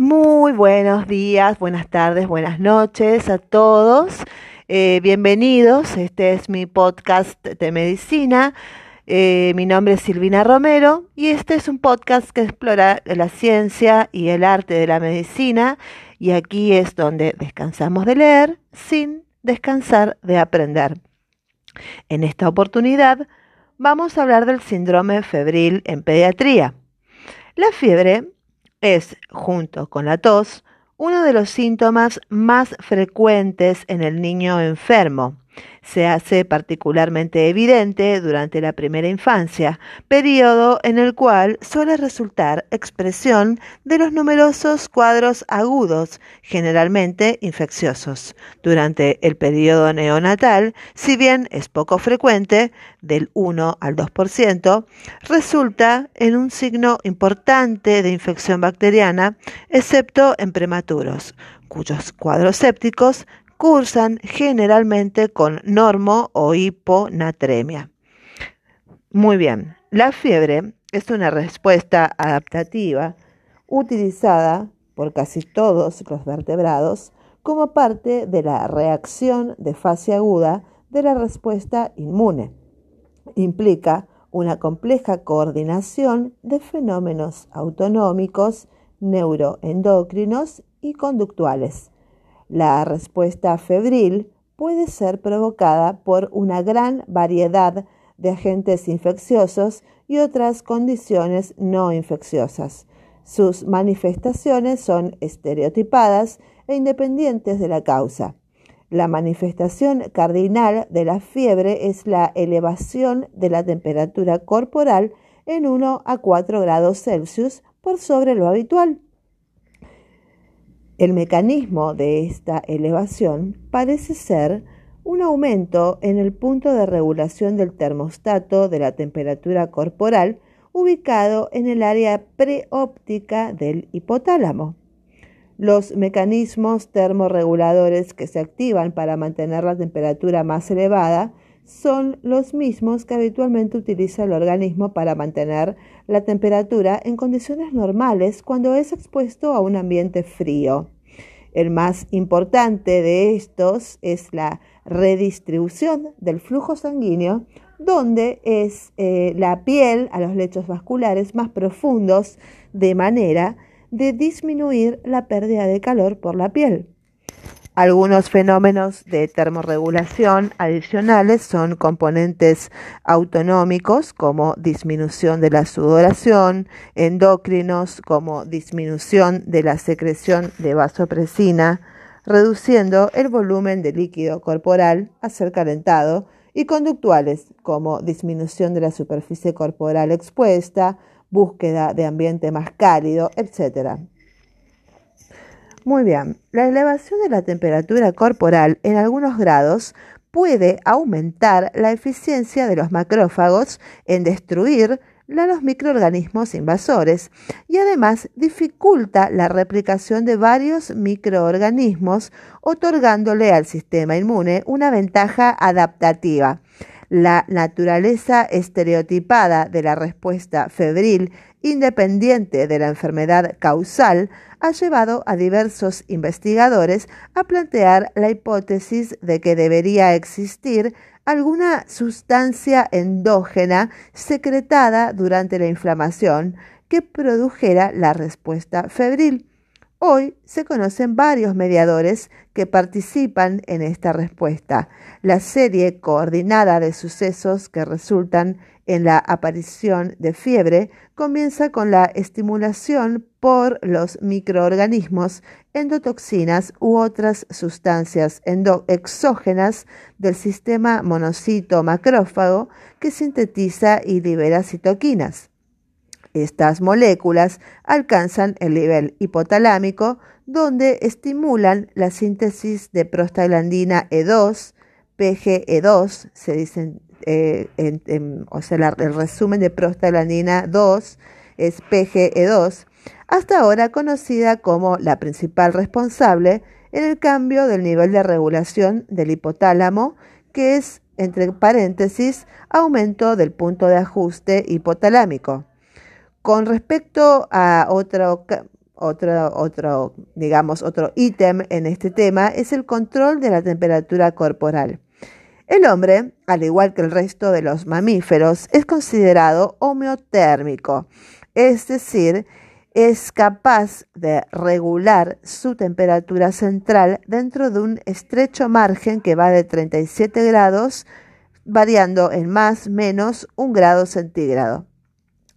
Muy buenos días, buenas tardes, buenas noches a todos. Eh, bienvenidos, este es mi podcast de medicina. Eh, mi nombre es Silvina Romero y este es un podcast que explora la ciencia y el arte de la medicina y aquí es donde descansamos de leer sin descansar de aprender. En esta oportunidad vamos a hablar del síndrome febril en pediatría. La fiebre es, junto con la tos, uno de los síntomas más frecuentes en el niño enfermo se hace particularmente evidente durante la primera infancia, periodo en el cual suele resultar expresión de los numerosos cuadros agudos, generalmente infecciosos. Durante el periodo neonatal, si bien es poco frecuente, del 1 al 2%, resulta en un signo importante de infección bacteriana, excepto en prematuros, cuyos cuadros sépticos cursan generalmente con normo o hiponatremia. Muy bien, la fiebre es una respuesta adaptativa utilizada por casi todos los vertebrados como parte de la reacción de fase aguda de la respuesta inmune. Implica una compleja coordinación de fenómenos autonómicos, neuroendocrinos y conductuales la respuesta febril puede ser provocada por una gran variedad de agentes infecciosos y otras condiciones no infecciosas. Sus manifestaciones son estereotipadas e independientes de la causa. La manifestación cardinal de la fiebre es la elevación de la temperatura corporal en 1 a 4 grados Celsius por sobre lo habitual. El mecanismo de esta elevación parece ser un aumento en el punto de regulación del termostato de la temperatura corporal ubicado en el área preóptica del hipotálamo. Los mecanismos termorreguladores que se activan para mantener la temperatura más elevada son los mismos que habitualmente utiliza el organismo para mantener la temperatura en condiciones normales cuando es expuesto a un ambiente frío. El más importante de estos es la redistribución del flujo sanguíneo, donde es eh, la piel a los lechos vasculares más profundos de manera de disminuir la pérdida de calor por la piel. Algunos fenómenos de termorregulación adicionales son componentes autonómicos como disminución de la sudoración, endocrinos como disminución de la secreción de vasopresina, reduciendo el volumen de líquido corporal a ser calentado, y conductuales como disminución de la superficie corporal expuesta, búsqueda de ambiente más cálido, etc. Muy bien, la elevación de la temperatura corporal en algunos grados puede aumentar la eficiencia de los macrófagos en destruir los microorganismos invasores y además dificulta la replicación de varios microorganismos, otorgándole al sistema inmune una ventaja adaptativa. La naturaleza estereotipada de la respuesta febril independiente de la enfermedad causal ha llevado a diversos investigadores a plantear la hipótesis de que debería existir alguna sustancia endógena secretada durante la inflamación que produjera la respuesta febril. Hoy se conocen varios mediadores que participan en esta respuesta. La serie coordinada de sucesos que resultan en la aparición de fiebre comienza con la estimulación por los microorganismos, endotoxinas u otras sustancias exógenas del sistema monocito macrófago que sintetiza y libera citoquinas. Estas moléculas alcanzan el nivel hipotalámico donde estimulan la síntesis de prostaglandina E2, PGE2, se dicen, eh, o sea, el resumen de prostaglandina 2 es PGE2, hasta ahora conocida como la principal responsable en el cambio del nivel de regulación del hipotálamo, que es, entre paréntesis, aumento del punto de ajuste hipotalámico. Con respecto a otro, otro, otro, digamos, otro ítem en este tema es el control de la temperatura corporal. El hombre, al igual que el resto de los mamíferos, es considerado homeotérmico, es decir, es capaz de regular su temperatura central dentro de un estrecho margen que va de 37 grados, variando en más menos un grado centígrado.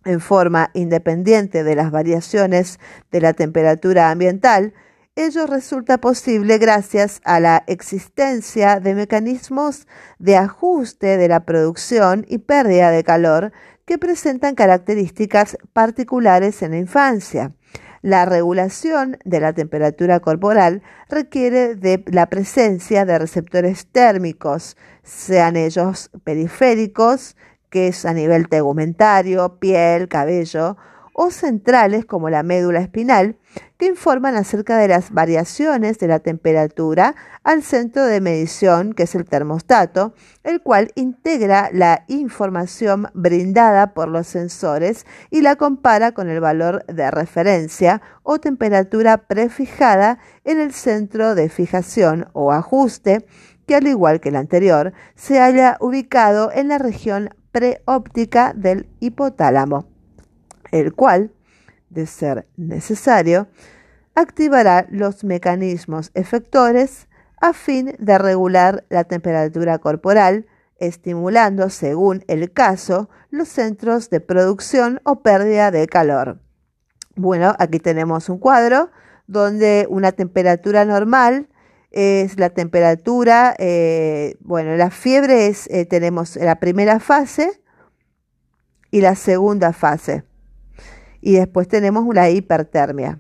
En forma independiente de las variaciones de la temperatura ambiental, ello resulta posible gracias a la existencia de mecanismos de ajuste de la producción y pérdida de calor que presentan características particulares en la infancia. La regulación de la temperatura corporal requiere de la presencia de receptores térmicos, sean ellos periféricos, que es a nivel tegumentario, piel, cabello, o centrales como la médula espinal, que informan acerca de las variaciones de la temperatura al centro de medición, que es el termostato, el cual integra la información brindada por los sensores y la compara con el valor de referencia o temperatura prefijada en el centro de fijación o ajuste, que al igual que el anterior, se haya ubicado en la región preóptica del hipotálamo, el cual, de ser necesario, activará los mecanismos efectores a fin de regular la temperatura corporal, estimulando, según el caso, los centros de producción o pérdida de calor. Bueno, aquí tenemos un cuadro donde una temperatura normal es la temperatura, eh, bueno, la fiebre es, eh, tenemos la primera fase y la segunda fase. Y después tenemos la hipertermia.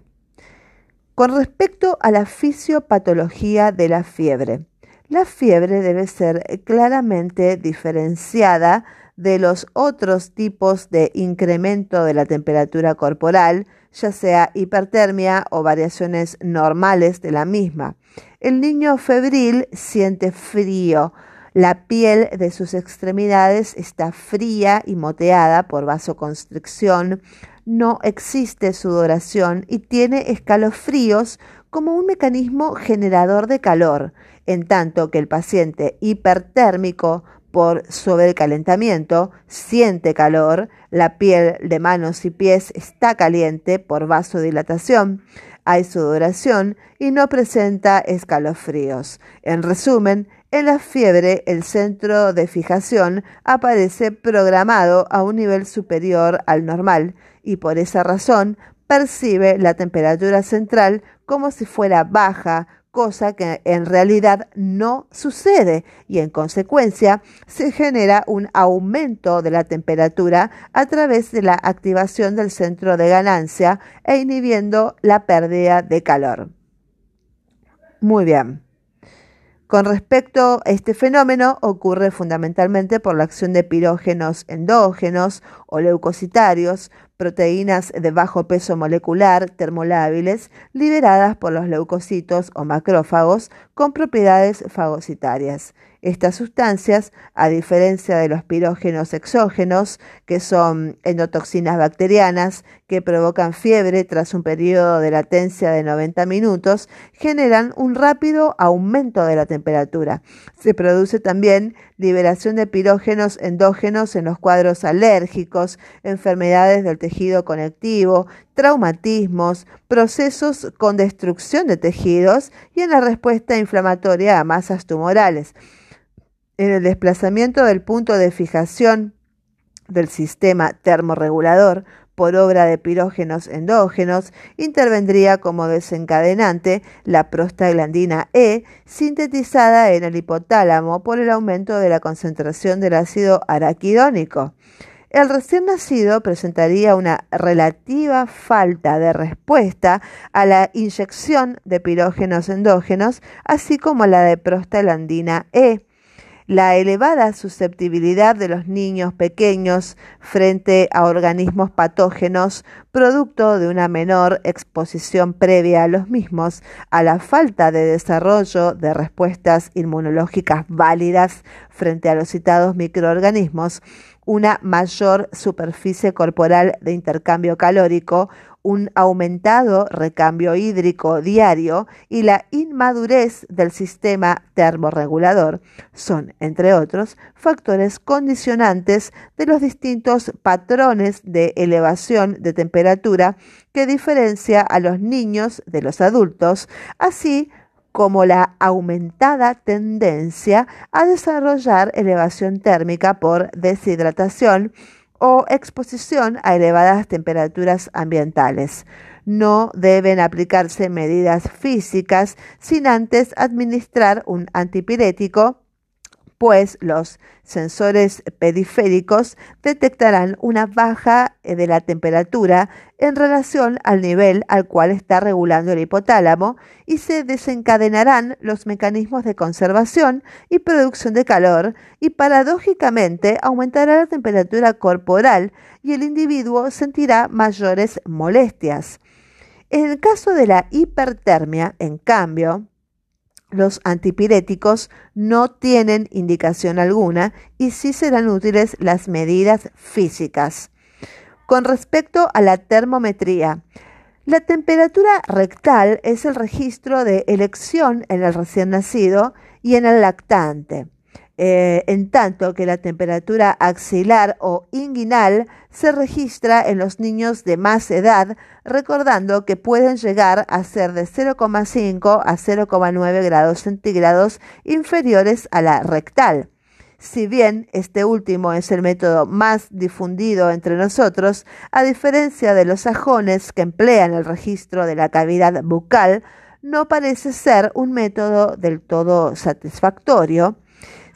Con respecto a la fisiopatología de la fiebre, la fiebre debe ser claramente diferenciada de los otros tipos de incremento de la temperatura corporal, ya sea hipertermia o variaciones normales de la misma. El niño febril siente frío, la piel de sus extremidades está fría y moteada por vasoconstricción, no existe sudoración y tiene escalofríos como un mecanismo generador de calor, en tanto que el paciente hipertérmico por sobrecalentamiento, siente calor, la piel de manos y pies está caliente por vasodilatación, hay sudoración y no presenta escalofríos. En resumen, en la fiebre el centro de fijación aparece programado a un nivel superior al normal y por esa razón percibe la temperatura central como si fuera baja cosa que en realidad no sucede y en consecuencia se genera un aumento de la temperatura a través de la activación del centro de ganancia e inhibiendo la pérdida de calor. Muy bien. Con respecto a este fenómeno, ocurre fundamentalmente por la acción de pirógenos endógenos o leucocitarios, proteínas de bajo peso molecular termolábiles liberadas por los leucocitos o macrófagos con propiedades fagocitarias. Estas sustancias, a diferencia de los pirógenos exógenos, que son endotoxinas bacterianas que provocan fiebre tras un periodo de latencia de 90 minutos, generan un rápido aumento de la temperatura. Se produce también liberación de pirógenos endógenos en los cuadros alérgicos, enfermedades del tejido conectivo, traumatismos, procesos con destrucción de tejidos y en la respuesta inflamatoria a masas tumorales en el desplazamiento del punto de fijación del sistema termorregulador por obra de pirógenos endógenos, intervendría como desencadenante la prostaglandina E, sintetizada en el hipotálamo por el aumento de la concentración del ácido araquidónico. El recién nacido presentaría una relativa falta de respuesta a la inyección de pirógenos endógenos, así como la de prostaglandina E la elevada susceptibilidad de los niños pequeños frente a organismos patógenos, producto de una menor exposición previa a los mismos, a la falta de desarrollo de respuestas inmunológicas válidas frente a los citados microorganismos, una mayor superficie corporal de intercambio calórico un aumentado recambio hídrico diario y la inmadurez del sistema termorregulador. Son, entre otros, factores condicionantes de los distintos patrones de elevación de temperatura que diferencia a los niños de los adultos, así como la aumentada tendencia a desarrollar elevación térmica por deshidratación, o exposición a elevadas temperaturas ambientales. No deben aplicarse medidas físicas sin antes administrar un antipirético pues los sensores periféricos detectarán una baja eh, de la temperatura en relación al nivel al cual está regulando el hipotálamo y se desencadenarán los mecanismos de conservación y producción de calor y paradójicamente aumentará la temperatura corporal y el individuo sentirá mayores molestias. En el caso de la hipertermia, en cambio, los antipiréticos no tienen indicación alguna y sí serán útiles las medidas físicas. Con respecto a la termometría, la temperatura rectal es el registro de elección en el recién nacido y en el lactante. Eh, en tanto que la temperatura axilar o inguinal se registra en los niños de más edad, recordando que pueden llegar a ser de 0,5 a 0,9 grados centígrados inferiores a la rectal. Si bien este último es el método más difundido entre nosotros, a diferencia de los sajones que emplean el registro de la cavidad bucal, no parece ser un método del todo satisfactorio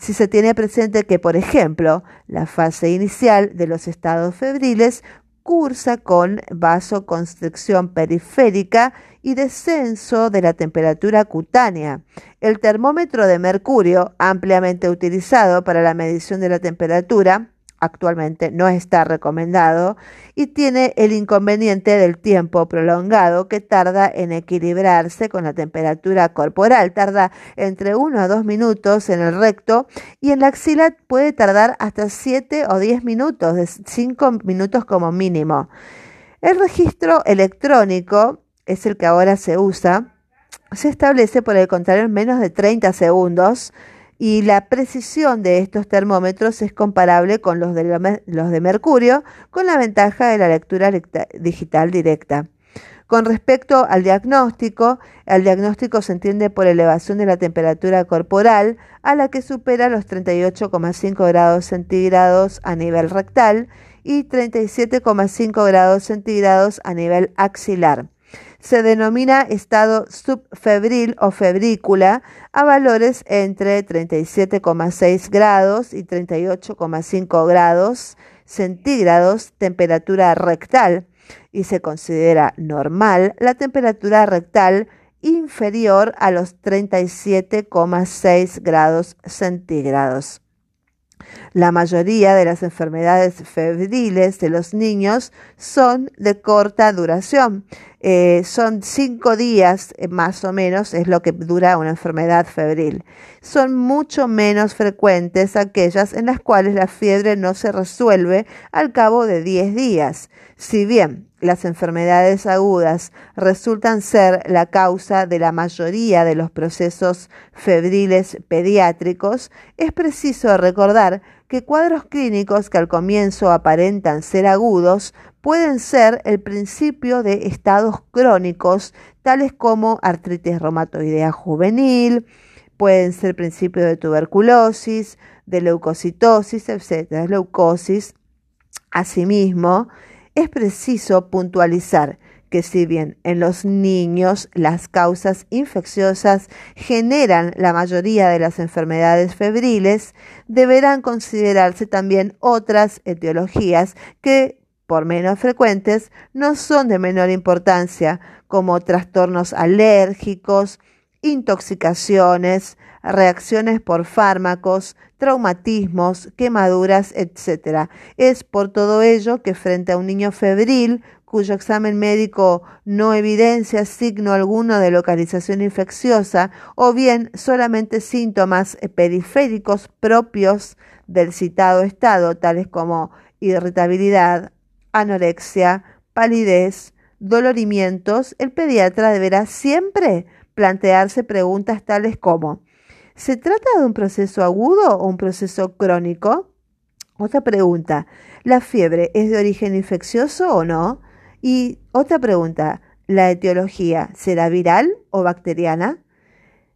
si se tiene presente que, por ejemplo, la fase inicial de los estados febriles cursa con vasoconstricción periférica y descenso de la temperatura cutánea. El termómetro de mercurio, ampliamente utilizado para la medición de la temperatura, actualmente no está recomendado y tiene el inconveniente del tiempo prolongado que tarda en equilibrarse con la temperatura corporal. Tarda entre 1 a 2 minutos en el recto y en la axila puede tardar hasta 7 o 10 minutos, de 5 minutos como mínimo. El registro electrónico es el que ahora se usa. Se establece por el contrario en menos de 30 segundos y la precisión de estos termómetros es comparable con los de, mercurio, con la ventaja de la lectura digital directa. Con respecto al diagnóstico, el diagnóstico se entiende por elevación de la temperatura corporal a la que supera los 38,5 grados centígrados a nivel rectal y 37,5 grados centígrados a nivel axilar se denomina estado subfebril o febrícula a valores entre 37,6 grados y 38,5 grados centígrados temperatura rectal y se considera normal la temperatura rectal inferior a los 37,6 grados centígrados. La mayoría de las enfermedades febriles de los niños son de corta duración eh, son cinco días eh, más o menos, es lo que dura una enfermedad febril. Son mucho menos frecuentes aquellas en las cuales la fiebre no se resuelve al cabo de 10 días. Si bien las enfermedades agudas resultan ser la causa de la mayoría de los procesos febriles pediátricos, es preciso recordar que cuadros clínicos que al comienzo aparentan ser agudos pueden ser el principio de estados crónicos, tales como artritis reumatoidea juvenil, pueden ser principio de tuberculosis, de leucocitosis, etc. Leucosis. Asimismo, es preciso puntualizar que si bien en los niños las causas infecciosas generan la mayoría de las enfermedades febriles, deberán considerarse también otras etiologías que por menos frecuentes, no son de menor importancia, como trastornos alérgicos, intoxicaciones, reacciones por fármacos, traumatismos, quemaduras, etc. Es por todo ello que frente a un niño febril cuyo examen médico no evidencia signo alguno de localización infecciosa o bien solamente síntomas periféricos propios del citado estado, tales como irritabilidad, anorexia, palidez, dolorimientos, el pediatra deberá siempre plantearse preguntas tales como ¿Se trata de un proceso agudo o un proceso crónico? Otra pregunta, ¿la fiebre es de origen infeccioso o no? Y otra pregunta, ¿la etiología será viral o bacteriana?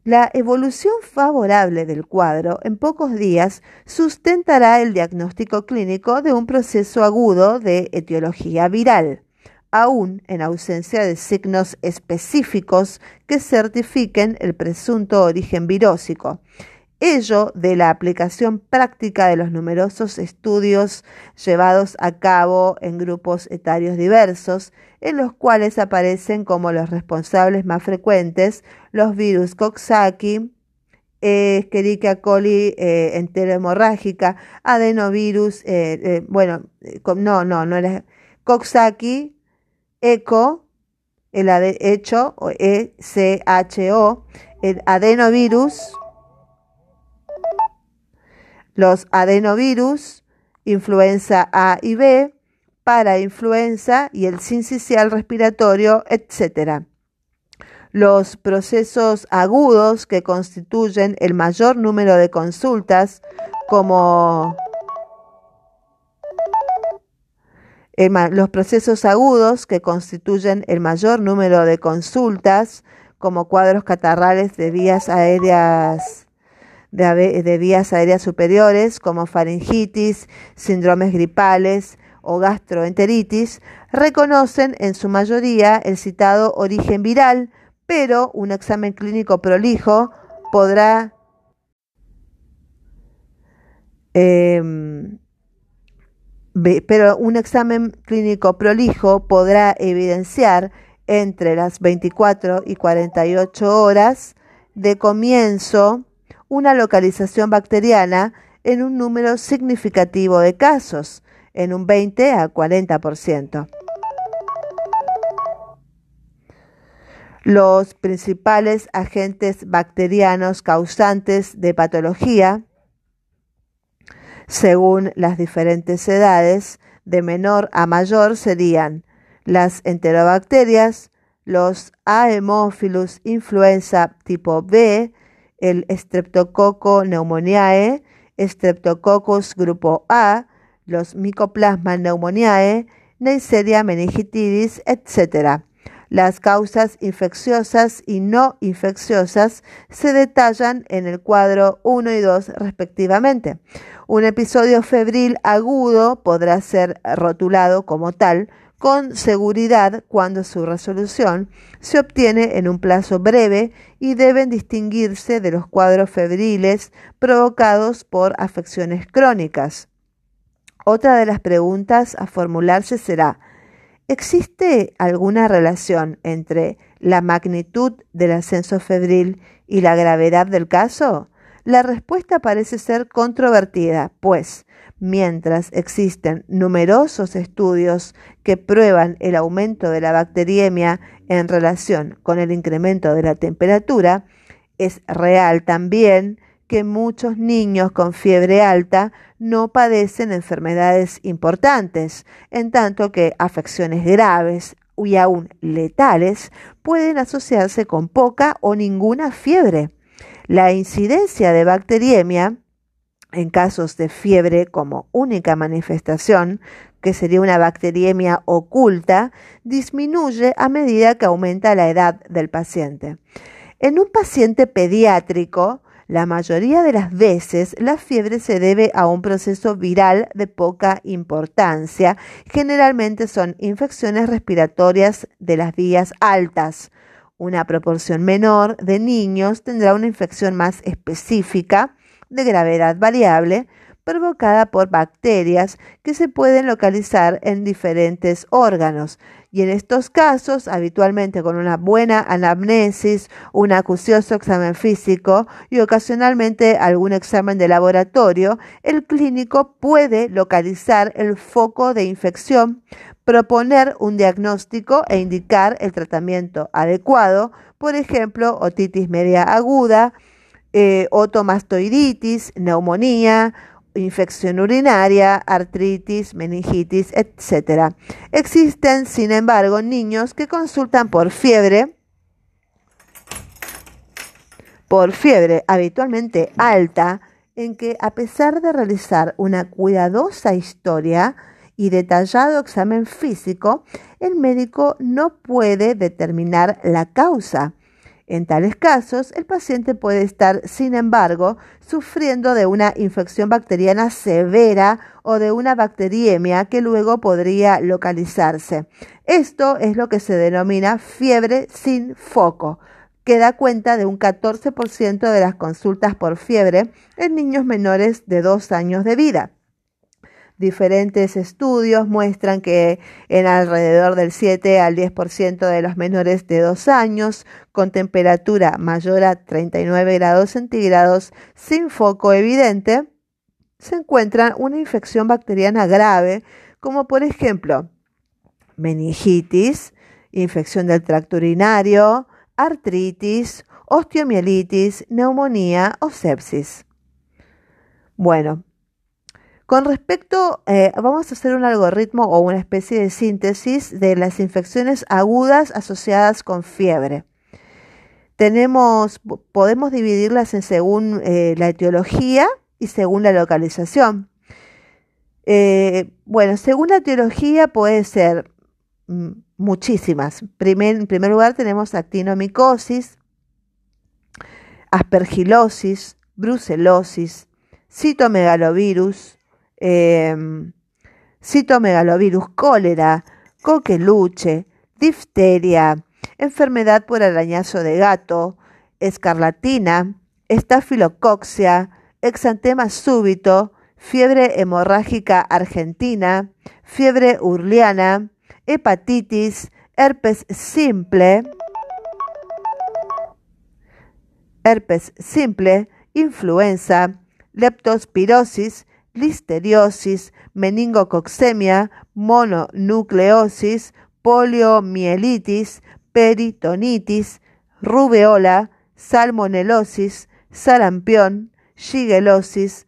La evolución favorable del cuadro en pocos días sustentará el diagnóstico clínico de un proceso agudo de etiología viral aún en ausencia de signos específicos que certifiquen el presunto origen virósico. Ello de la aplicación práctica de los numerosos estudios llevados a cabo en grupos etarios diversos, en los cuales aparecen como los responsables más frecuentes los virus Coxsackie, Escherichia coli eh, enterohemorrágica, adenovirus, eh, eh, bueno, no, no, no era Coxsackie, ECO, el hecho, ECHO, el adenovirus, los adenovirus, influenza A y B, parainfluenza y el sincicial respiratorio, etc. Los procesos agudos que constituyen el mayor número de consultas, como los procesos agudos que constituyen el mayor número de consultas, como cuadros catarrales de vías aéreas de, vías aéreas superiores, como faringitis, síndromes gripales o gastroenteritis, reconocen en su mayoría el citado origen viral, pero un examen clínico prolijo podrá em, pero un examen clínico prolijo podrá evidenciar entre las 24 y 48 horas de comienzo una localización bacteriana en un número significativo de casos, en un 20 a 40%. Los principales agentes bacterianos causantes de patología según las diferentes edades, de menor a mayor serían las enterobacterias, los Haemophilus influenza tipo B, el Streptococcus pneumoniae, Streptococcus grupo A, los Mycoplasma pneumoniae, Neisseria meningitidis, etc. Las causas infecciosas y no infecciosas se detallan en el cuadro 1 y 2 respectivamente. Un episodio febril agudo podrá ser rotulado como tal con seguridad cuando su resolución se obtiene en un plazo breve y deben distinguirse de los cuadros febriles provocados por afecciones crónicas. Otra de las preguntas a formularse será, ¿existe alguna relación entre la magnitud del ascenso febril y la gravedad del caso? La respuesta parece ser controvertida, pues mientras existen numerosos estudios que prueban el aumento de la bacteriemia en relación con el incremento de la temperatura, es real también que muchos niños con fiebre alta no padecen enfermedades importantes, en tanto que afecciones graves y aún letales pueden asociarse con poca o ninguna fiebre. La incidencia de bacteriemia en casos de fiebre como única manifestación, que sería una bacteriemia oculta, disminuye a medida que aumenta la edad del paciente. En un paciente pediátrico, la mayoría de las veces la fiebre se debe a un proceso viral de poca importancia. Generalmente son infecciones respiratorias de las vías altas, una proporción menor de niños tendrá una infección más específica de gravedad variable provocada por bacterias que se pueden localizar en diferentes órganos. Y en estos casos, habitualmente con una buena anamnesis, un acucioso examen físico y ocasionalmente algún examen de laboratorio, el clínico puede localizar el foco de infección proponer un diagnóstico e indicar el tratamiento adecuado, por ejemplo, otitis media aguda, eh, otomastoiditis, neumonía infección urinaria, artritis, meningitis, etc. Existen, sin embargo, niños que consultan por fiebre, por fiebre habitualmente alta, en que a pesar de realizar una cuidadosa historia y detallado examen físico, el médico no puede determinar la causa. En tales casos, el paciente puede estar, sin embargo, sufriendo de una infección bacteriana severa o de una bacteriemia que luego podría localizarse. Esto es lo que se denomina fiebre sin foco, que da cuenta de un 14% de las consultas por fiebre en niños menores de dos años de vida. Diferentes estudios muestran que en alrededor del 7 al 10% de los menores de 2 años con temperatura mayor a 39 grados centígrados sin foco evidente se encuentran una infección bacteriana grave como por ejemplo meningitis, infección del tracto urinario, artritis, osteomielitis, neumonía o sepsis. Bueno, con respecto, eh, vamos a hacer un algoritmo o una especie de síntesis de las infecciones agudas asociadas con fiebre. Tenemos, podemos dividirlas en según eh, la etiología y según la localización. Eh, bueno, según la etiología puede ser mm, muchísimas. en primer lugar tenemos actinomicosis, aspergilosis, brucelosis, citomegalovirus, Em, citomegalovirus, cólera, coqueluche, difteria, enfermedad por arañazo de gato, escarlatina, estafilocoxia, exantema súbito, fiebre hemorrágica argentina, fiebre urliana, hepatitis, herpes simple, herpes simple, influenza, leptospirosis, listeriosis, meningococcemia, mononucleosis, poliomielitis, peritonitis, rubeola, salmonelosis, sarampión, shigelosis,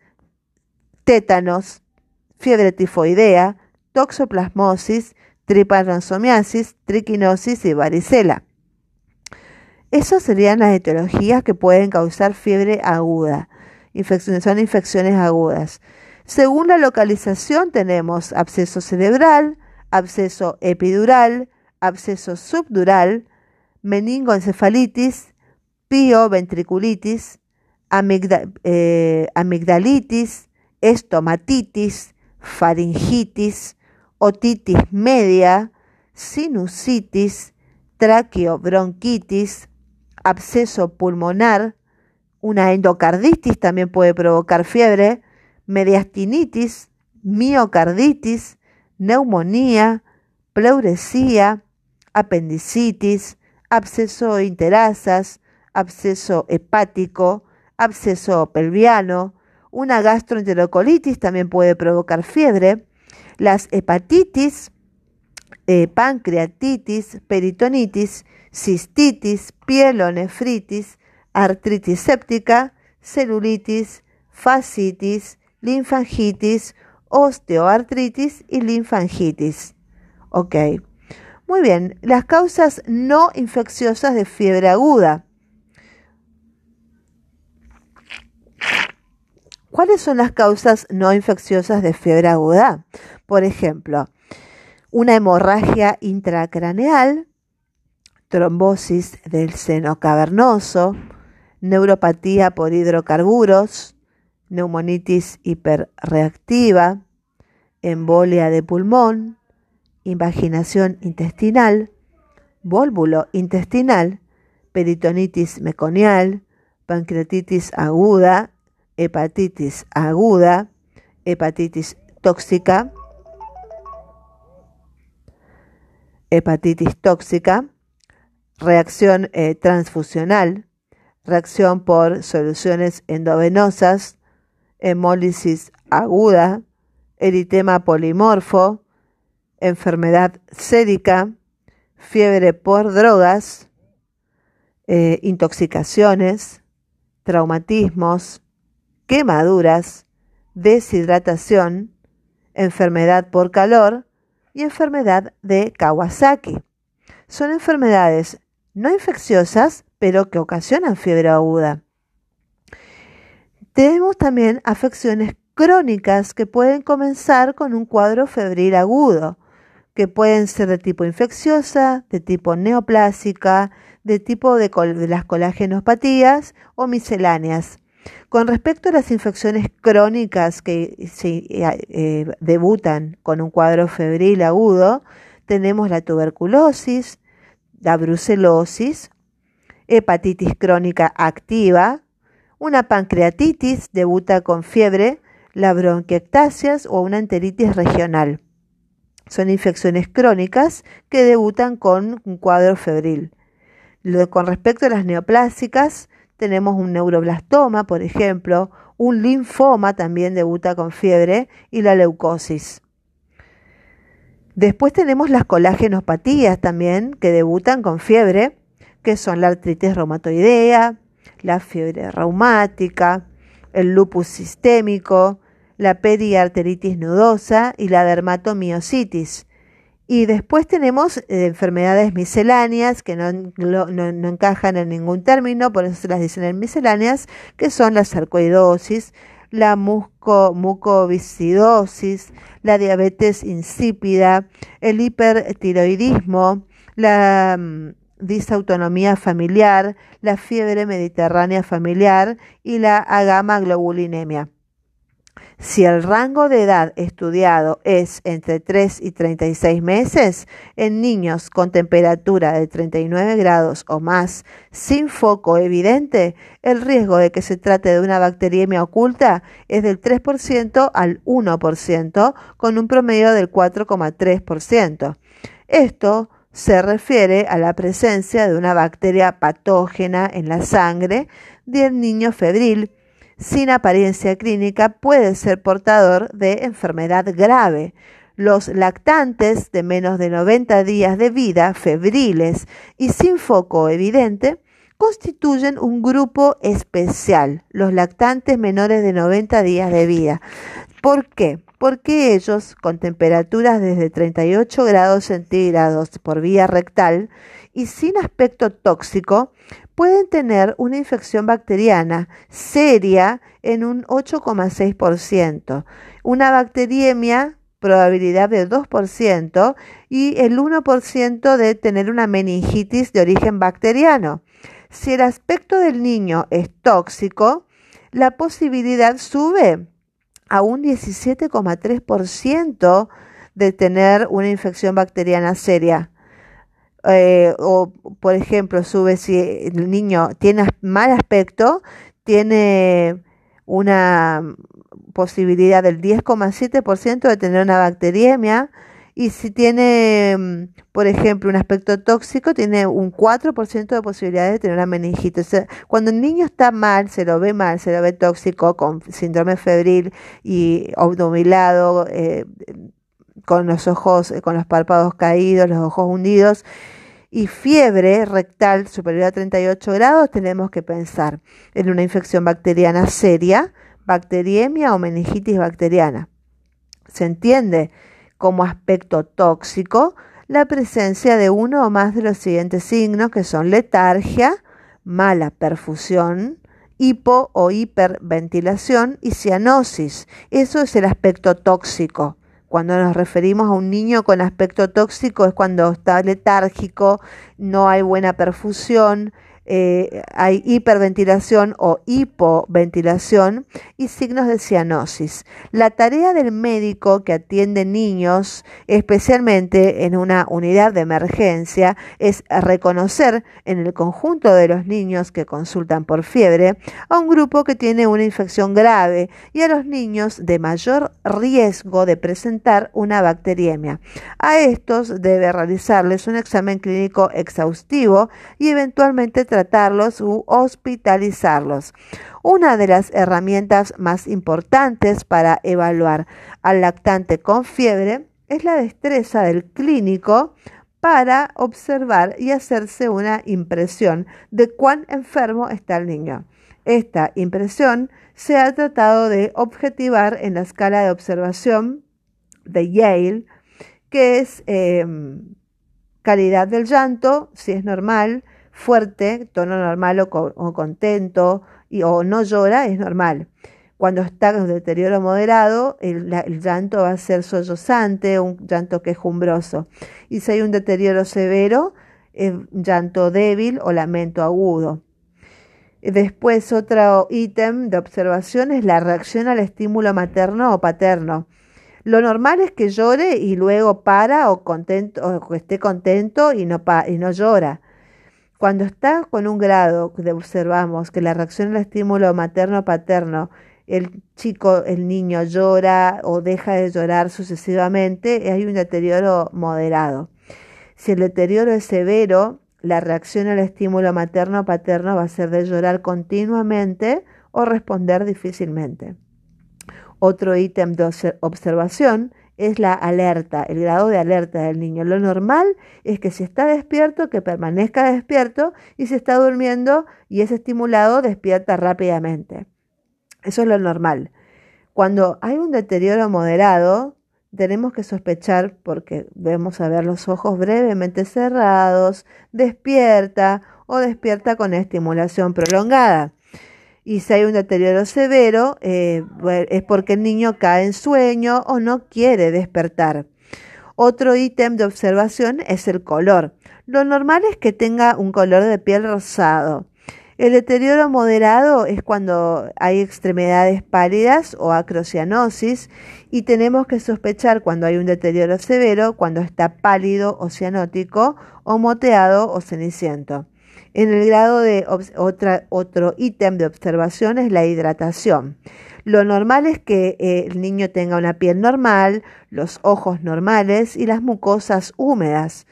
tétanos, fiebre tifoidea, toxoplasmosis, trypanosomiasis, triquinosis y varicela. Esas serían las etiologías que pueden causar fiebre aguda. Son infecciones agudas. Según la localización tenemos absceso cerebral, absceso epidural, absceso subdural, meningoencefalitis, pioventriculitis, eh, amigdalitis, estomatitis, faringitis, otitis media, sinusitis, traqueobronquitis, absceso pulmonar, una endocarditis también puede provocar fiebre, mediastinitis, miocarditis, neumonía, pleuresía, apendicitis, absceso interasas, absceso hepático, absceso pelviano, una gastroenterocolitis también puede provocar fiebre, las hepatitis, eh, pancreatitis, peritonitis, cistitis, pielonefritis, artritis séptica, celulitis, fascitis, linfangitis, osteoartritis y linfangitis. Ok. Muy bien, las causas no infecciosas de fiebre aguda. ¿Cuáles son las causas no infecciosas de fiebre aguda? Por ejemplo, una hemorragia intracraneal, trombosis del seno cavernoso, neuropatía por hidrocarburos, neumonitis hiperreactiva, embolia de pulmón, invaginación intestinal, vólvulo intestinal, peritonitis meconial, pancreatitis aguda, hepatitis aguda, hepatitis tóxica, hepatitis tóxica, reacción eh, transfusional, reacción por soluciones endovenosas, hemólisis aguda, eritema polimorfo, enfermedad sérica, fiebre por drogas, eh, intoxicaciones, traumatismos, quemaduras, deshidratación, enfermedad por calor y enfermedad de Kawasaki. Son enfermedades no infecciosas, pero que ocasionan fiebre aguda. Tenemos también afecciones crónicas que pueden comenzar con un cuadro febril agudo, que pueden ser de tipo infecciosa, de tipo neoplásica, de tipo de, las colagenopatías o misceláneas. Con respecto a las infecciones crónicas que se, eh, debutan con un cuadro febril agudo, tenemos la tuberculosis, la brucelosis, hepatitis crónica activa, una pancreatitis debuta con fiebre, la bronquiectasias o una enteritis regional. Son infecciones crónicas que debutan con un cuadro febril. Con respecto a las neoplásicas, tenemos un neuroblastoma, por ejemplo, un linfoma también debuta con fiebre y la leucosis. Después tenemos las colágenopatías también que debutan con fiebre, que son la artritis reumatoidea, la fiebre reumática, el lupus sistémico, la periarteritis nudosa y la dermatomiositis. Y después tenemos eh, enfermedades misceláneas que no, encajan en ningún término, por eso se las dicen en misceláneas, que son la sarcoidosis, la mucoviscidosis, la diabetes insípida, el hipertiroidismo, la mm, disautonomía familiar, la fiebre mediterránea familiar y la agamaglobulinemia. Si el rango de edad estudiado es entre 3 y 36 meses, en niños con temperatura de 39 grados o más sin foco evidente, el riesgo de que se trate de una bacteriemia oculta es del 3% al 1%, con un promedio del 4,3%. Esto se refiere a la presencia de una bacteria patógena en la sangre del niño febril sin apariencia clínica puede ser portador de enfermedad grave. Los lactantes de menos de 90 días de vida, febriles y sin foco evidente, constituyen un grupo especial, los lactantes menores de 90 días de vida. ¿Por qué? Porque ellos, con temperaturas desde 38 grados centígrados por vía rectal y sin aspecto tóxico, pueden tener una infección bacteriana seria en un 8,6%, una bacteriemia probabilidad de 2% y el 1% de tener una meningitis de origen bacteriano. Si el aspecto del niño es tóxico, la posibilidad sube a un 17,3% de tener una infección bacteriana seria. Eh, o, por ejemplo, sube si el niño tiene mal aspecto, tiene una posibilidad del 10,7% de tener una bacteriemia y si tiene, mm, por ejemplo, un aspecto tóxico, tiene un 4% de posibilidad de tener una meningitis. cuando el niño está mal, se lo ve mal, se lo ve tóxico, con síndrome febril y obnubilado, eh, con los ojos, con los párpados caídos, los ojos hundidos, y fiebre rectal superior a 38 grados, tenemos que pensar en una infección bacteriana seria, bacteriemia o meningitis bacteriana. ¿Se entiende? Como aspecto tóxico, la presencia de uno o más de los siguientes signos que son letargia, mala perfusión, hipo o hiperventilación y cianosis. Eso es el aspecto tóxico. Cuando nos referimos a un niño con aspecto tóxico es cuando está letárgico, no hay buena perfusión, eh, hay hiperventilación o hipoventilación y signos de cianosis. La tarea del médico que atiende niños, especialmente en una unidad de emergencia, es reconocer en el conjunto de los niños que consultan por fiebre a un grupo que tiene una infección grave y a los niños de mayor riesgo de presentar una bacteriemia. A estos debe realizarles un examen clínico exhaustivo y eventualmente tratarlos u hospitalizarlos. Una de las herramientas más importantes para evaluar al lactante con fiebre es la destreza del clínico para observar y hacerse una impresión de cuán enfermo está el niño. Esta impresión se ha tratado de objetivar en la escala de observación de Yale, que es em, calidad del llanto, si es normal, fuerte, tono normal o, contento, y, o no llora, es normal. Cuando está en deterioro moderado, el, llanto va a ser sollozante, un llanto quejumbroso. Y si hay un deterioro severo, es llanto débil o lamento agudo. Después, otro ítem de observación es la reacción al estímulo materno o paterno. Lo normal es que llore y luego para o, contento, o esté contento y no, y no llora. Cuando está con un grado de observamos que la reacción al estímulo materno o paterno el chico, el niño llora o deja de llorar sucesivamente, hay un deterioro moderado. Si el deterioro es severo, la reacción al estímulo materno o paterno va a ser de llorar continuamente o responder difícilmente. Otro ítem de observación es la alerta, el grado de alerta del niño. Lo normal es que si está despierto, que permanezca despierto y si está durmiendo y es estimulado, despierta rápidamente. Eso es lo normal. Cuando hay un deterioro moderado, tenemos que sospechar, porque vemos a ver los ojos brevemente cerrados, despierta o despierta con estimulación prolongada. Y si hay un deterioro severo, eh, es porque el niño cae en sueño o no quiere despertar. Otro ítem de observación es el color. Lo normal es que tenga un color de piel rosado. El deterioro moderado es cuando hay extremidades pálidas o acrocianosis y tenemos que sospechar cuando hay un deterioro severo, cuando está pálido o cianótico o moteado o ceniciento. En el grado de otro ítem de observación es la hidratación. Lo normal es que eh, el niño tenga una piel normal, los ojos normales y las mucosas húmedas.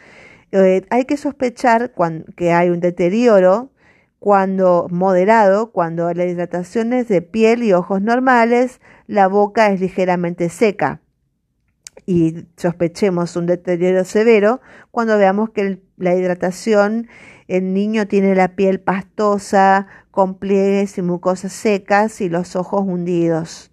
Eh, hay que sospechar que hay un deterioro cuando moderado, cuando la hidratación es de piel y ojos normales, la boca es ligeramente seca y sospechemos un deterioro severo cuando veamos que la hidratación, el niño tiene la piel pastosa, con pliegues y mucosas secas y los ojos hundidos.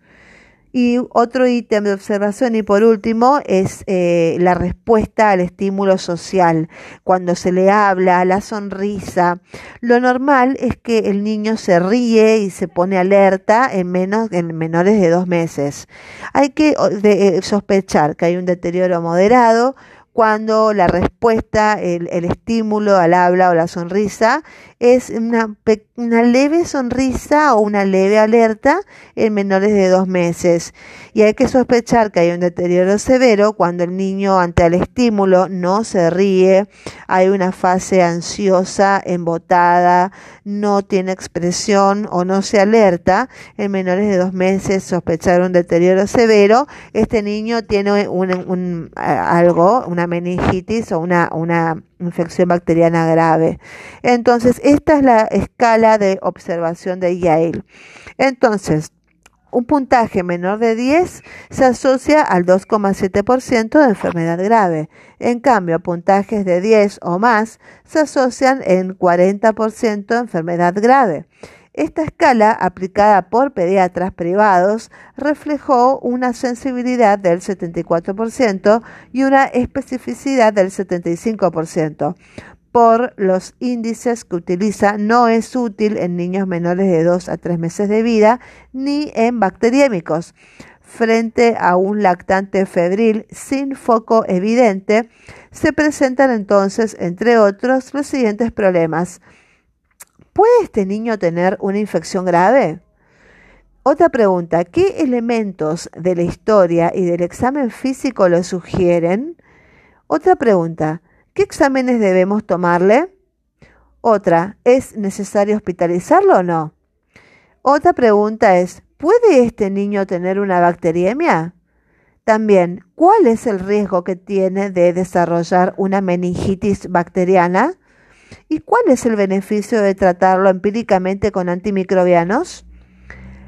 Y otro ítem de observación y por último es eh, la respuesta al estímulo social. Cuando se le habla, la sonrisa. Lo normal es que el niño se ríe y se pone alerta en, menos, en menores de dos meses. Hay que eh, sospechar que hay un deterioro moderado cuando la respuesta, el, estímulo al habla o la sonrisa es una, una, leve sonrisa o una leve alerta en menores de dos meses. Y hay que sospechar que hay un deterioro severo cuando el niño ante el estímulo no se ríe, hay una fase ansiosa, embotada, no tiene expresión o no se alerta. En menores de dos meses sospechar un deterioro severo, este niño tiene un, un, algo, una meningitis o una, una infección bacteriana grave. Entonces, esta es la escala de observación de Yale. Entonces, un puntaje menor de 10 se asocia al 2,7% de enfermedad grave. En cambio, puntajes de 10 o más se asocian en 40% de enfermedad grave. Esta escala, aplicada por pediatras privados, reflejó una sensibilidad del 74% y una especificidad del 75%. Por los índices que utiliza, no es útil en niños menores de 2 a 3 meses de vida ni en bacteriémicos. Frente a un lactante febril sin foco evidente, se presentan entonces, entre otros, los siguientes problemas ¿Puede este niño tener una infección grave? Otra pregunta, ¿qué elementos de la historia y del examen físico lo sugieren? Otra pregunta, ¿qué exámenes debemos tomarle? Otra, ¿es necesario hospitalizarlo o no? Otra pregunta es, ¿puede este niño tener una bacteriemia? También, ¿cuál es el riesgo que tiene de desarrollar una meningitis bacteriana? ¿Y cuál es el beneficio de tratarlo empíricamente con antimicrobianos?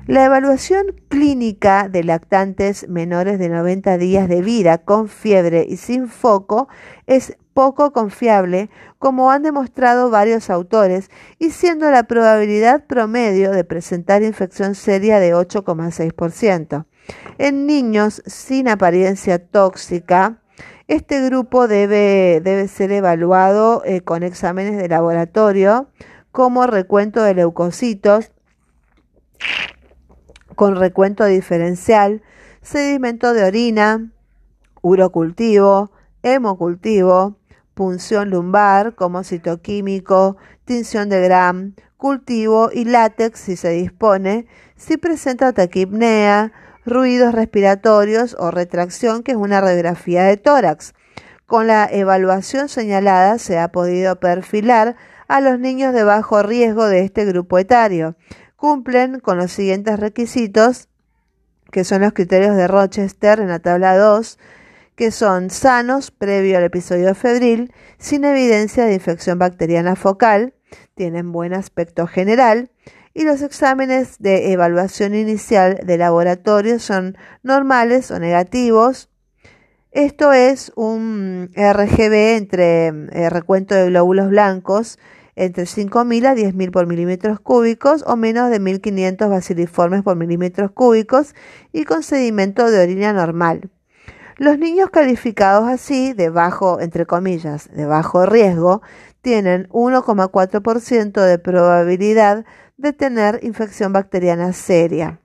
La evaluación clínica de lactantes menores de 90 días de vida con fiebre y sin foco es poco confiable, como han demostrado varios autores, y siendo la probabilidad promedio de presentar infección seria de 8,6%. En niños sin apariencia tóxica, este grupo debe, debe ser evaluado eh, con exámenes de laboratorio como recuento de leucocitos, con recuento diferencial, sedimento de orina, urocultivo, hemocultivo, punción lumbar como citoquímico, tinción de Gram, cultivo y látex si se dispone, si presenta taquipnea, ruidos respiratorios o retracción, que es una radiografía de tórax. Con la evaluación señalada se ha podido perfilar a los niños de bajo riesgo de este grupo etario. Cumplen con los siguientes requisitos, que son los criterios de Rochester en la tabla 2, que son sanos previo al episodio febril, sin evidencia de infección bacteriana focal, tienen buen aspecto general, y los exámenes de evaluación inicial de laboratorio son normales o negativos. Esto es un RGB entre eh, recuento de glóbulos blancos entre 5.000 a 10.000 por milímetros cúbicos o menos de 1.500 baciliformes por milímetros cúbicos y con sedimento de orina normal. Los niños calificados así, de bajo, entre comillas, de bajo riesgo, tienen 1,4% de probabilidad de tener infección bacteriana seria.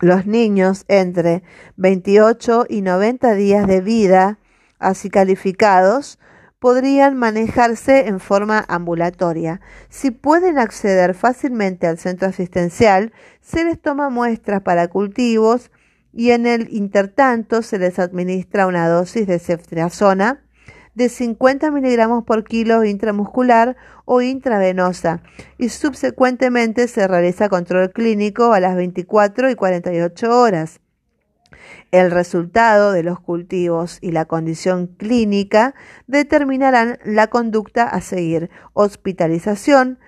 Los niños entre 28 y 90 días de vida, así calificados, podrían manejarse en forma ambulatoria. Si pueden acceder fácilmente al centro asistencial, se les toma muestras para cultivos y en el intertanto se les administra una dosis de ceftriaxona de 50 miligramos por kilo intramuscular o intravenosa y subsecuentemente se realiza control clínico a las 24 y 48 horas. El resultado de los cultivos y la condición clínica determinarán la conducta a seguir, hospitalización,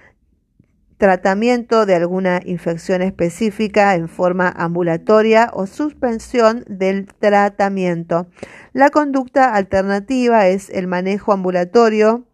tratamiento de alguna infección específica en forma ambulatoria o suspensión del tratamiento. La conducta alternativa es el manejo ambulatorio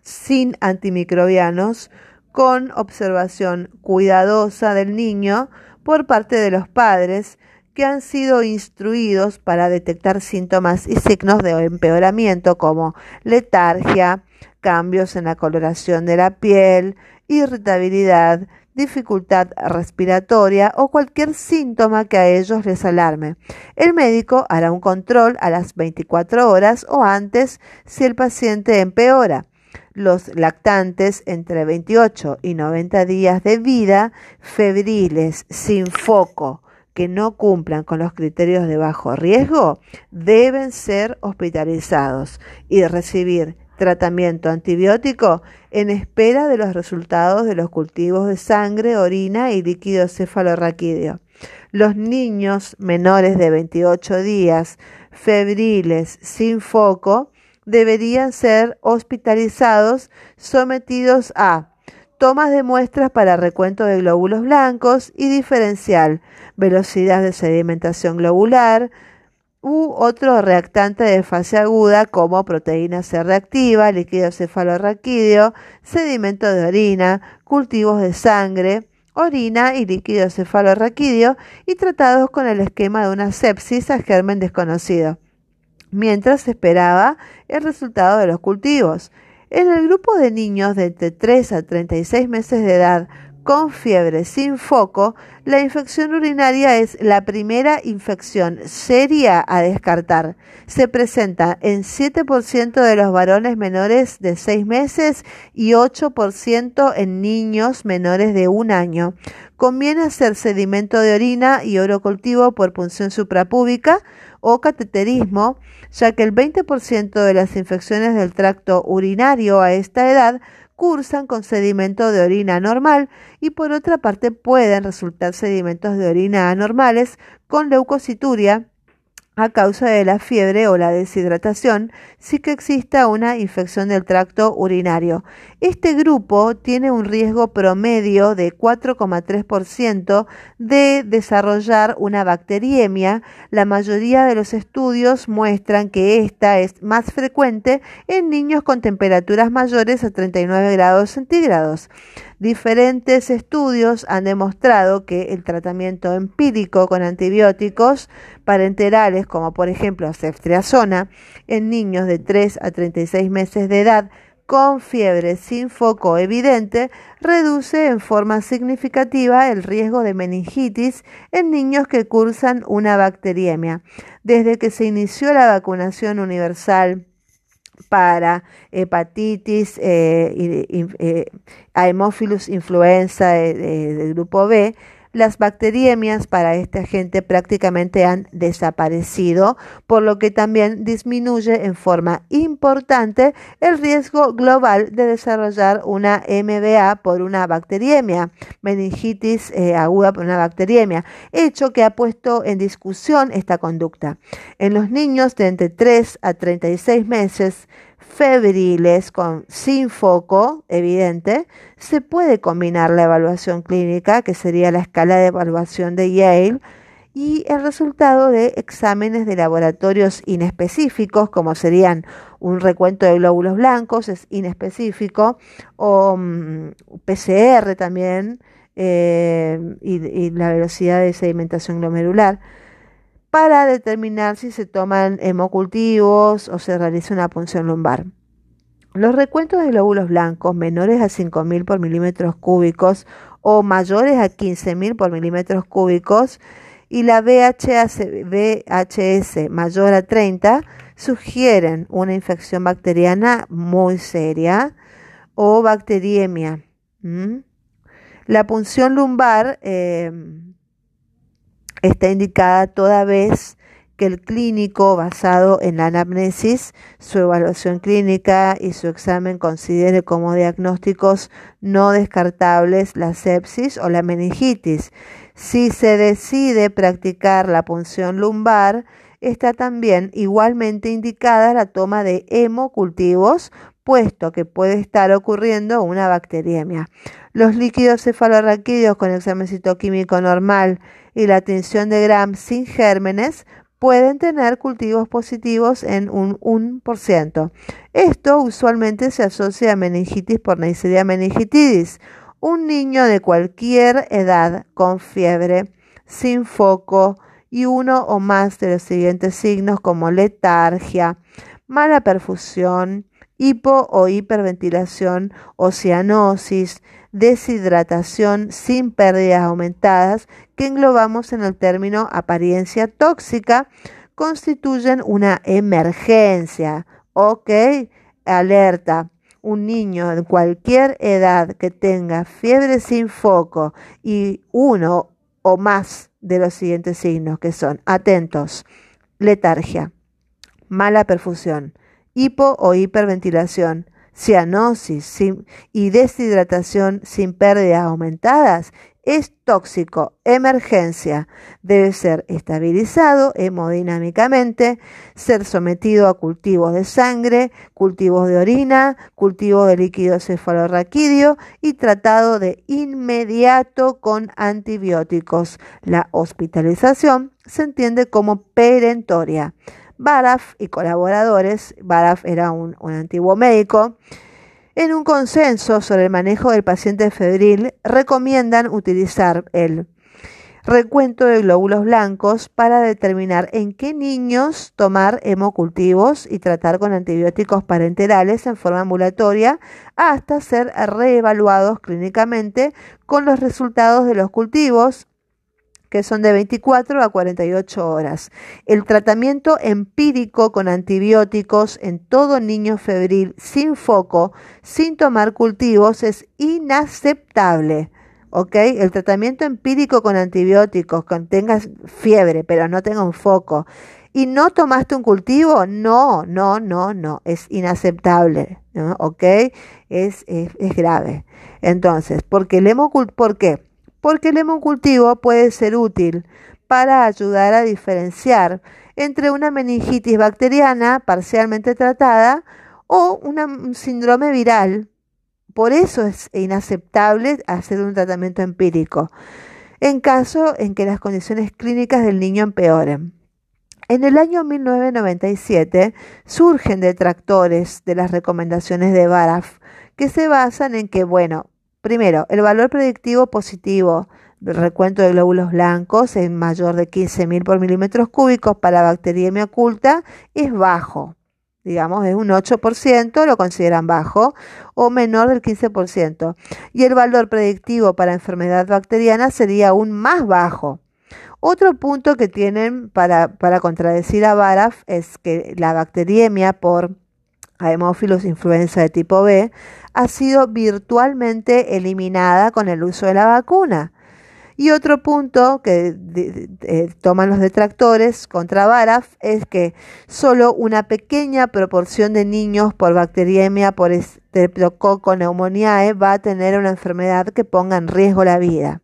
sin antimicrobianos con observación cuidadosa del niño por parte de los padres que han sido instruidos para detectar síntomas y signos de empeoramiento como letargia, cambios en la coloración de la piel, irritabilidad, dificultad respiratoria o cualquier síntoma que a ellos les alarme. El médico hará un control a las 24 horas o antes si el paciente empeora. Los lactantes entre 28 y 90 días de vida, febriles, sin foco, que no cumplan con los criterios de bajo riesgo, deben ser hospitalizados y recibir tratamiento antibiótico en espera de los resultados de los cultivos de sangre, orina y líquido cefalorraquídeo. Los niños menores de 28 días, febriles, sin foco, deberían ser hospitalizados sometidos a tomas de muestras para recuento de glóbulos blancos y diferencial, velocidad de sedimentación globular, u otro reactante de fase aguda como proteína C reactiva, líquido cefalorraquídeo, sedimento de orina, cultivos de sangre, orina y líquido cefalorraquídeo y tratados con el esquema de una sepsis a germen desconocido, mientras esperaba el resultado de los cultivos. En el grupo de niños de entre 3 a 36 meses de edad con fiebre sin foco, la infección urinaria es la primera infección seria a descartar. Se presenta en 7% de los varones menores de 6 meses y 8% en niños menores de un año. Conviene hacer sedimento de orina y oro cultivo por punción suprapúbica o cateterismo, ya que el 20% de las infecciones del tracto urinario a esta edad cursan con sedimento de orina normal y por otra parte pueden resultar sedimentos de orina anormales con leucocituria a causa de la fiebre o la deshidratación si que exista una infección del tracto urinario. Este grupo tiene un riesgo promedio de 4,3% de desarrollar una bacteriemia. La mayoría de los estudios muestran que esta es más frecuente en niños con temperaturas mayores a 39 grados centígrados. Diferentes estudios han demostrado que el tratamiento empírico con antibióticos parenterales, como por ejemplo ceftriaxona, en niños de 3 a 36 meses de edad con fiebre sin foco evidente, reduce en forma significativa el riesgo de meningitis en niños que cursan una bacteriemia. Desde que se inició la vacunación universal para hepatitis, eh, eh, Haemophilus influenza eh, del grupo B, las bacteriemias para este agente prácticamente han desaparecido, por lo que también disminuye en forma importante el riesgo global de desarrollar una MBA por una bacteriemia, meningitis eh, aguda por una bacteriemia, hecho que ha puesto en discusión esta conducta. En los niños de entre 3 a 36 meses, febriles con, sin foco evidente, se puede combinar la evaluación clínica, que sería la escala de evaluación de Yale, y el resultado de exámenes de laboratorios inespecíficos, como serían un recuento de glóbulos blancos, es inespecífico, o mm, PCR también, eh, y la velocidad de sedimentación glomerular para determinar si se toman hemocultivos o se realiza una punción lumbar. Los recuentos de glóbulos blancos menores a 5.000 por milímetros cúbicos o mayores a 15.000 por milímetros cúbicos y la VHS, mayor a 30 sugieren una infección bacteriana muy seria o bacteriemia. La punción lumbar eh, está indicada toda vez que el clínico, basado en la anamnesis, su evaluación clínica y su examen considere como diagnósticos no descartables la sepsis o la meningitis. Si se decide practicar la punción lumbar, está también igualmente indicada la toma de hemocultivos, puesto que puede estar ocurriendo una bacteriemia. Los líquidos cefalorraquídeos con examen citoquímico normal y la tinción de Gram sin gérmenes pueden tener cultivos positivos en un 1%. Esto usualmente se asocia a meningitis por Neisseria meningitidis. Un niño de cualquier edad con fiebre, sin foco y uno o más de los siguientes signos como letargia, mala perfusión, hipo o hiperventilación, cianosis, deshidratación sin pérdidas aumentadas que englobamos en el término apariencia tóxica constituyen una emergencia. ¿Ok? Alerta. Un niño de cualquier edad que tenga fiebre sin foco y uno o más de los siguientes signos que son atentos, letargia, mala perfusión, hipo o hiperventilación, cianosis y deshidratación sin pérdidas aumentadas es tóxico, emergencia. Debe ser estabilizado hemodinámicamente, ser sometido a cultivos de sangre, cultivos de orina, cultivos de líquido cefalorraquídeo y tratado de inmediato con antibióticos. La hospitalización se entiende como perentoria. Baraf y colaboradores, Baraf era un, antiguo médico, en un consenso sobre el manejo del paciente febril, recomiendan utilizar el recuento de glóbulos blancos para determinar en qué niños tomar hemocultivos y tratar con antibióticos parenterales en forma ambulatoria hasta ser reevaluados clínicamente con los resultados de los cultivos que son de 24 a 48 horas. El tratamiento empírico con antibióticos en todo niño febril sin foco, sin tomar cultivos, es inaceptable. ¿ok? El tratamiento empírico con antibióticos, con tengas fiebre, pero no tenga un foco, y no tomaste un cultivo, no, no, no, no, es inaceptable, ¿ok? Es, es, grave. Entonces, porque el ¿por qué? Porque el hemocultivo puede ser útil para ayudar a diferenciar entre una meningitis bacteriana parcialmente tratada o un síndrome viral. Por eso es inaceptable hacer un tratamiento empírico, en caso en que las condiciones clínicas del niño empeoren. En el año 1997 surgen detractores de las recomendaciones de Baraf que se basan en que, bueno, primero, el valor predictivo positivo del recuento de glóbulos blancos es mayor de 15.000 por milímetros cúbicos para bacteriemia oculta es bajo. Digamos, es un 8%, lo consideran bajo, o menor del 15%. Y el valor predictivo para enfermedad bacteriana sería aún más bajo. Otro punto que tienen para, para contradecir a Baraf es que la bacteriemia por Haemophilus influenza de tipo B ha sido virtualmente eliminada con el uso de la vacuna. Y otro punto que toman los detractores contra Baraf es que solo una pequeña proporción de niños por bacteriemia por Streptococcus pneumoniae va a tener una enfermedad que ponga en riesgo la vida.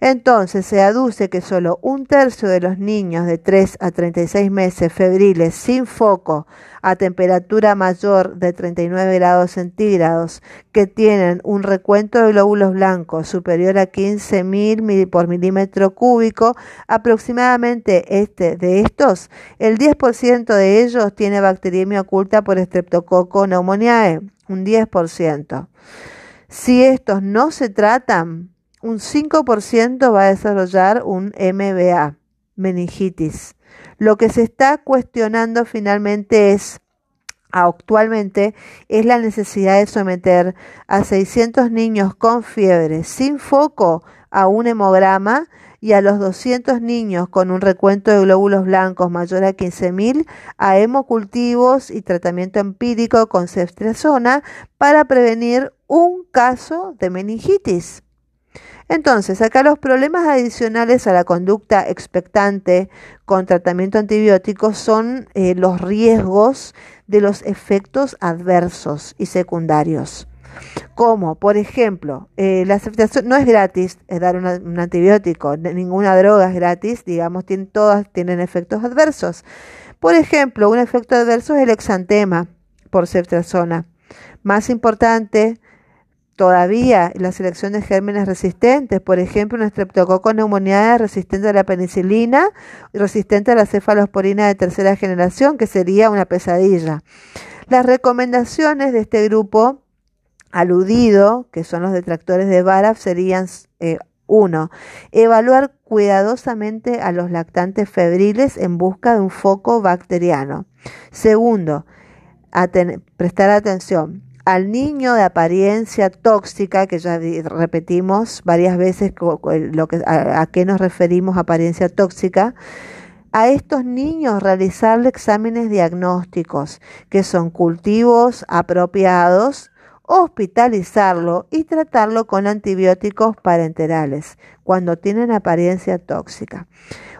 Entonces se aduce que solo un tercio de los niños de 3 a 36 meses febriles sin foco a temperatura mayor de 39 grados centígrados que tienen un recuento de glóbulos blancos superior a 15.000 por milímetro cúbico, aproximadamente este de estos, el 10% de ellos tiene bacteriemia oculta por Streptococcus pneumoniae, un 10%. Si estos no se tratan, un 5% va a desarrollar un MBA, meningitis. Lo que se está cuestionando finalmente es actualmente es la necesidad de someter a 600 niños con fiebre sin foco a un hemograma y a los 200 niños con un recuento de glóbulos blancos mayor a 15.000 a hemocultivos y tratamiento empírico con ceftriaxona para prevenir un caso de meningitis. Entonces, acá los problemas adicionales a la conducta expectante con tratamiento antibiótico son eh, los riesgos de los efectos adversos y secundarios. Como, por ejemplo, eh, la aceptación no es gratis es dar un antibiótico, ninguna droga es gratis, digamos, todas tienen efectos adversos. Por ejemplo, un efecto adverso es el exantema por ceftriaxona. Más importante, todavía la selección de gérmenes resistentes, por ejemplo, una streptococcus pneumoniae resistente a la penicilina resistente a la cefalosporina de tercera generación, que sería una pesadilla. Las recomendaciones de este grupo aludido, que son los detractores de Baraf, serían eh, uno, evaluar cuidadosamente a los lactantes febriles en busca de un foco bacteriano. Segundo, prestar atención al niño de apariencia tóxica, que ya repetimos varias veces lo que, a, a qué nos referimos apariencia tóxica, a estos niños realizarle exámenes diagnósticos, que son cultivos apropiados, hospitalizarlo y tratarlo con antibióticos parenterales cuando tienen apariencia tóxica.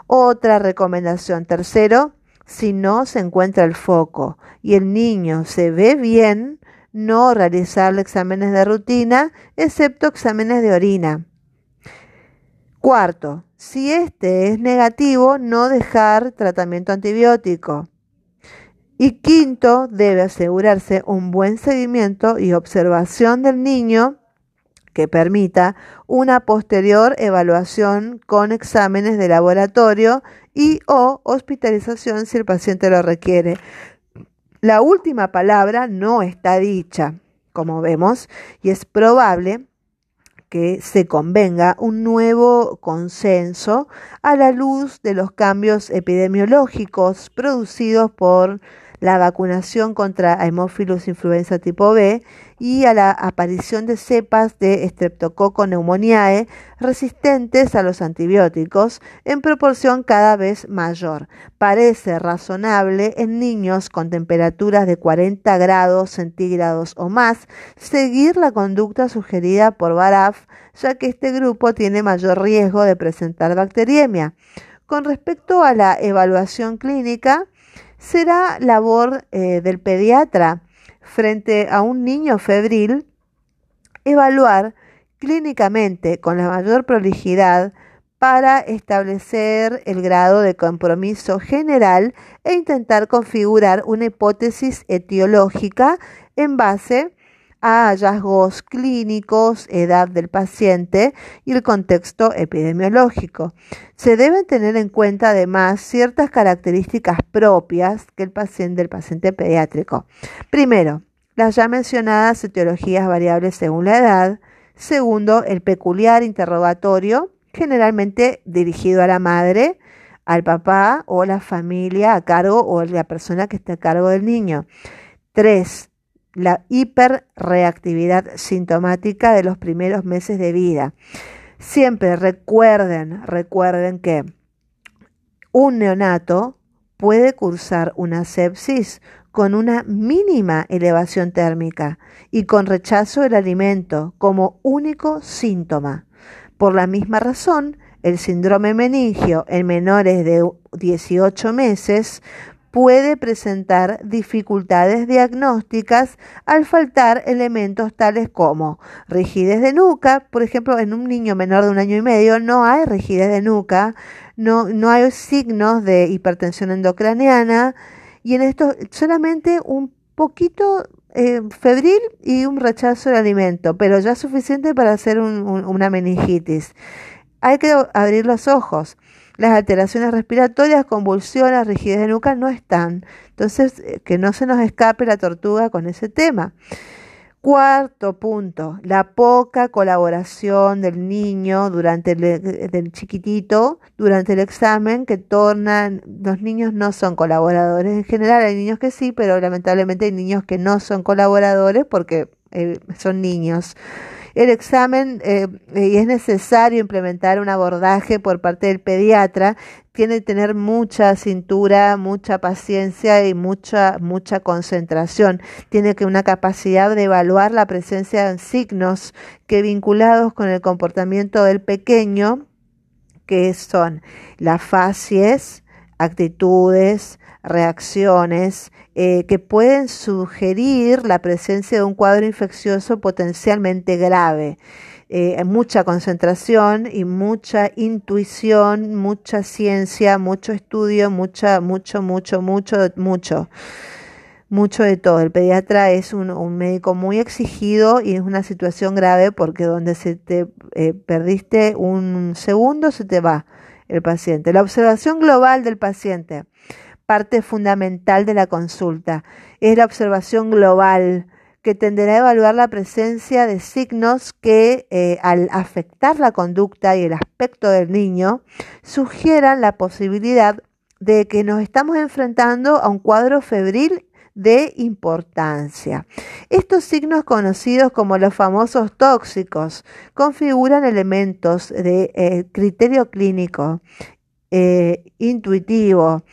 Otra recomendación, tercero, si no se encuentra el foco y el niño se ve bien, no realizar exámenes de rutina, excepto exámenes de orina. Cuarto, si este es negativo, no dejar tratamiento antibiótico. Y quinto, debe asegurarse un buen seguimiento y observación del niño que permita una posterior evaluación con exámenes de laboratorio y o hospitalización si el paciente lo requiere. La última palabra no está dicha, como vemos, y es probable que se convenga un nuevo consenso a la luz de los cambios epidemiológicos producidos por la vacunación contra Haemophilus influenza tipo B y a la aparición de cepas de Streptococcus pneumoniae resistentes a los antibióticos en proporción cada vez mayor. Parece razonable en niños con temperaturas de 40 grados centígrados o más seguir la conducta sugerida por Baraf, ya que este grupo tiene mayor riesgo de presentar bacteriemia. Con respecto a la evaluación clínica, será labor eh, del pediatra frente a un niño febril evaluar clínicamente con la mayor prolijidad para establecer el grado de compromiso general e intentar configurar una hipótesis etiológica en base a hallazgos clínicos, edad del paciente y el contexto epidemiológico. Se deben tener en cuenta además ciertas características propias que el paciente, del paciente pediátrico. Primero, las ya mencionadas etiologías variables según la edad. Segundo, el peculiar interrogatorio, generalmente dirigido a la madre, al papá o la familia a cargo o la persona que está a cargo del niño. Tres, la hiperreactividad sintomática de los primeros meses de vida. Siempre recuerden, recuerden que un neonato puede cursar una sepsis con una mínima elevación térmica y con rechazo del alimento como único síntoma. Por la misma razón, el síndrome meningio en menores de 18 meses puede presentar dificultades diagnósticas al faltar elementos tales como rigidez de nuca. Por ejemplo, en un niño menor de un año y medio no hay rigidez de nuca, no, no hay signos de hipertensión endocraniana y en esto solamente un poquito eh, febril y un rechazo de alimento, pero ya suficiente para hacer una meningitis. Hay que abrir los ojos. Las alteraciones respiratorias, convulsiones, rigidez de nuca no están. Entonces, eh, que no se nos escape la tortuga con ese tema. Cuarto punto, la poca colaboración del niño durante el, eh, del chiquitito durante el examen que tornan, los niños no son colaboradores en general, hay niños que sí, pero lamentablemente hay niños que no son colaboradores porque eh, son niños el examen eh, y es necesario implementar un abordaje por parte del pediatra, tiene que tener mucha cintura, mucha paciencia y mucha, mucha concentración. Tiene que una capacidad de evaluar la presencia de signos que vinculados con el comportamiento del pequeño, que son las facies, actitudes, reacciones eh, que pueden sugerir la presencia de un cuadro infeccioso potencialmente grave. Eh, mucha concentración y mucha intuición, mucha ciencia, mucho estudio, mucha, mucho, mucho, mucho, mucho, mucho de todo. El pediatra es un, médico muy exigido y es una situación grave porque donde se te eh, perdiste un segundo se te va el paciente. La observación global del paciente parte fundamental de la consulta. Es la observación global que tenderá a evaluar la presencia de signos que, eh, al afectar la conducta y el aspecto del niño, sugieran la posibilidad de que nos estamos enfrentando a un cuadro febril de importancia. Estos signos conocidos como los famosos tóxicos configuran elementos de eh, criterio clínico eh, intuitivo,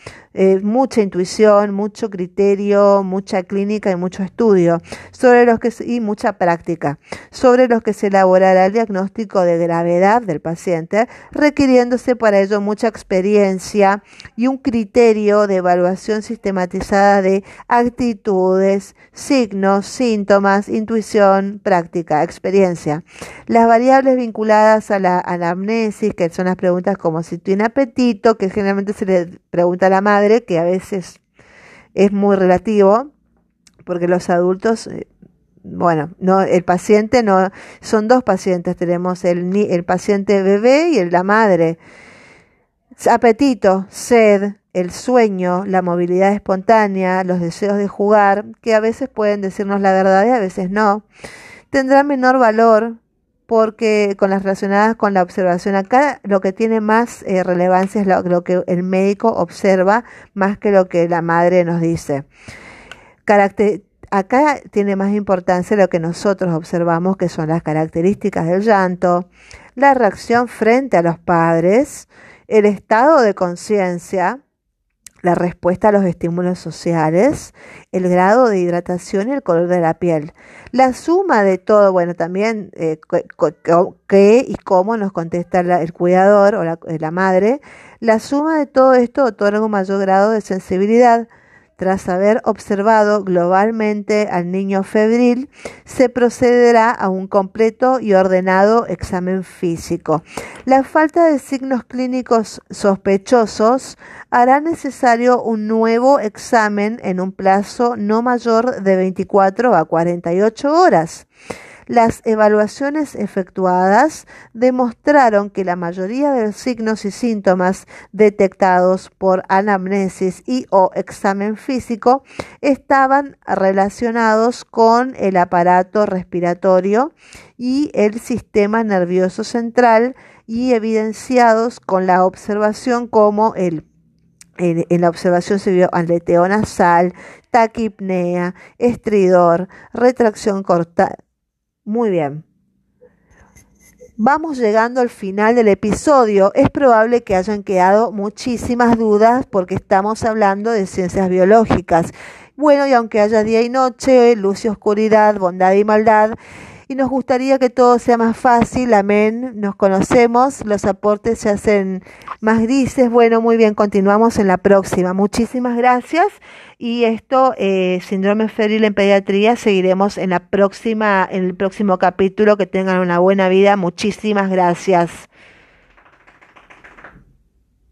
mucha intuición, mucho criterio, mucha clínica y mucho estudio sobre los que y mucha práctica sobre los que se elaborará el diagnóstico de gravedad del paciente, requiriéndose para ello mucha experiencia y un criterio de evaluación sistematizada de actitudes, signos, síntomas, intuición, práctica, experiencia. Las variables vinculadas a la anamnesis, que son las preguntas como si tiene apetito, que generalmente se le pregunta a la madre, que a veces es muy relativo, porque los adultos, eh, bueno, no, el paciente no, son dos pacientes, tenemos el, el paciente bebé y el, la madre. Apetito, sed, el sueño, la movilidad espontánea, los deseos de jugar, que a veces pueden decirnos la verdad y a veces no, tendrá menor valor porque con las relacionadas con la observación acá lo que tiene más eh, relevancia es lo, que el médico observa más que lo que la madre nos dice. acá tiene más importancia lo que nosotros observamos, que son las características del llanto, la reacción frente a los padres, el estado de conciencia, la respuesta a los estímulos sociales, el grado de hidratación y el color de la piel. La suma de todo, bueno, también eh, qué y cómo nos contesta el cuidador o la, la, madre, la suma de todo esto otorga un mayor grado de sensibilidad. Tras haber observado globalmente al niño febril, se procederá a un completo y ordenado examen físico. La falta de signos clínicos sospechosos hará necesario un nuevo examen en un plazo no mayor de 24 a 48 horas. Las evaluaciones efectuadas demostraron que la mayoría de los signos y síntomas detectados por anamnesis y o examen físico estaban relacionados con el aparato respiratorio y el sistema nervioso central y evidenciados con la observación como el en, la observación se vio aleteo nasal, taquipnea, estridor, retracción corta, muy bien. Vamos llegando al final del episodio. Es probable que hayan quedado muchísimas dudas porque estamos hablando de ciencias biológicas. Bueno, y aunque haya día y noche, luz y oscuridad, bondad y maldad, y nos gustaría que todo sea más fácil, amén, nos conocemos, los aportes se hacen más grises, bueno, muy bien, continuamos en la próxima. Muchísimas gracias y esto, eh, síndrome febril en pediatría, seguiremos en la próxima, en el próximo capítulo, que tengan una buena vida, muchísimas gracias.